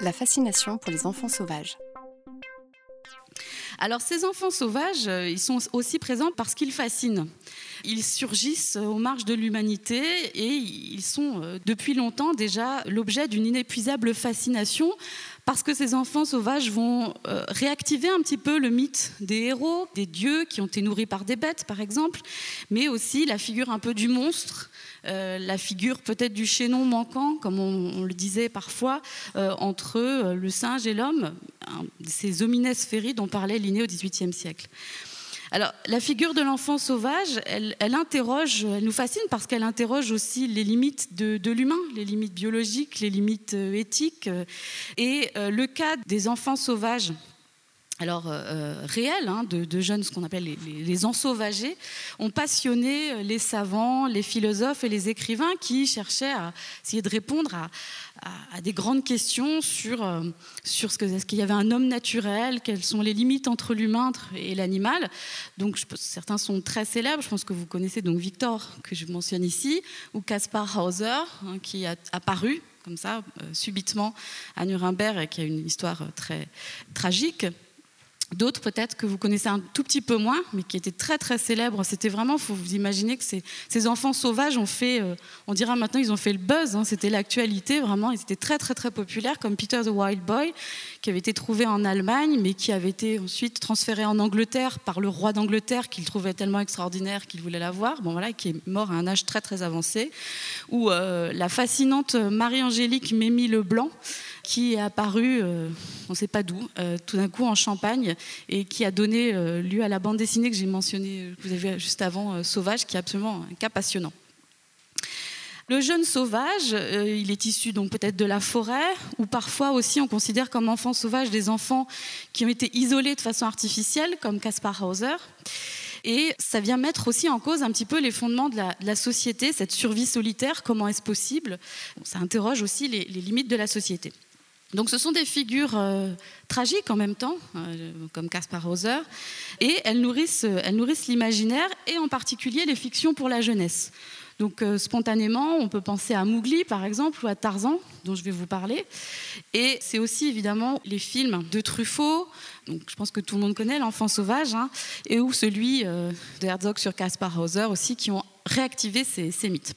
La fascination pour les enfants sauvages. Alors ces enfants sauvages, euh, ils sont aussi présents parce qu'ils fascinent. Ils surgissent aux marges de l'humanité et ils sont euh, depuis longtemps déjà l'objet d'une inépuisable fascination parce que ces enfants sauvages vont euh, réactiver un petit peu le mythe des héros, des dieux qui ont été nourris par des bêtes par exemple, mais aussi la figure un peu du monstre, la figure peut-être du chaînon manquant, comme on, le disait parfois, entre le singe et l'homme, ces homines dont parlait Linné au XVIIIe siècle. Alors, la figure de l'enfant sauvage, elle, interroge, elle nous fascine parce qu'elle interroge aussi les limites de, l'humain, les limites biologiques, les limites euh, éthiques. Et euh, le cas des enfants sauvages alors euh, réels, hein, de, jeunes, ce qu'on appelle les, les, ensauvagés, ont passionné les savants, les philosophes et les écrivains qui cherchaient à essayer de répondre à, des grandes questions sur, euh, sur ce que, est-ce qu'il y avait un homme naturel, quelles sont les limites entre l'humain et l'animal. Donc certains sont très célèbres, je pense que vous connaissez donc Victor, que je mentionne ici, ou Caspar Hauser, hein, qui a apparu comme ça, euh, subitement à Nuremberg et qui a une histoire très tragique. D'autres peut-être que vous connaissez un tout petit peu moins, mais qui étaient très très célèbres. C'était vraiment, faut vous imaginer que ces, ces enfants sauvages ont fait, euh, on dira maintenant, ils ont fait le buzz. Hein. C'était l'actualité vraiment. Ils étaient très très très populaires, comme Peter the Wild Boy, qui avait été trouvé en Allemagne, mais qui avait été ensuite transféré en Angleterre par le roi d'Angleterre, qu'il trouvait tellement extraordinaire qu'il voulait l'avoir. Bon voilà, qui est mort à un âge très très avancé. Ou euh, la fascinante Marie-Angélique Mémie Leblanc qui est apparu, euh, on ne sait pas d'où, euh, tout d'un coup en Champagne, et qui a donné euh, lieu à la bande dessinée que j'ai mentionnée, que vous avez juste avant, Sauvage, qui est absolument un cas passionnant. Le jeune sauvage, il est issu donc peut-être de la forêt, ou parfois aussi on considère comme enfants sauvages des enfants qui ont été isolés de façon artificielle, comme Caspar Hauser. Et ça vient mettre aussi en cause un petit peu les fondements de la, société, cette survie solitaire, comment est-ce possible? Ça interroge aussi les limites de la société. Donc ce sont des figures euh, tragiques en même temps, euh, comme Caspar Hauser, et elles nourrissent, elles nourrissent l'imaginaire et en particulier les fictions pour la jeunesse. Donc euh, spontanément, on peut penser à Mowgli par exemple ou à Tarzan, dont je vais vous parler. Et c'est aussi évidemment les films de Truffaut, donc je pense que tout le monde connaît L'enfant sauvage, hein, et ou celui de Herzog sur Caspar Hauser aussi, qui ont réactivé ces mythes.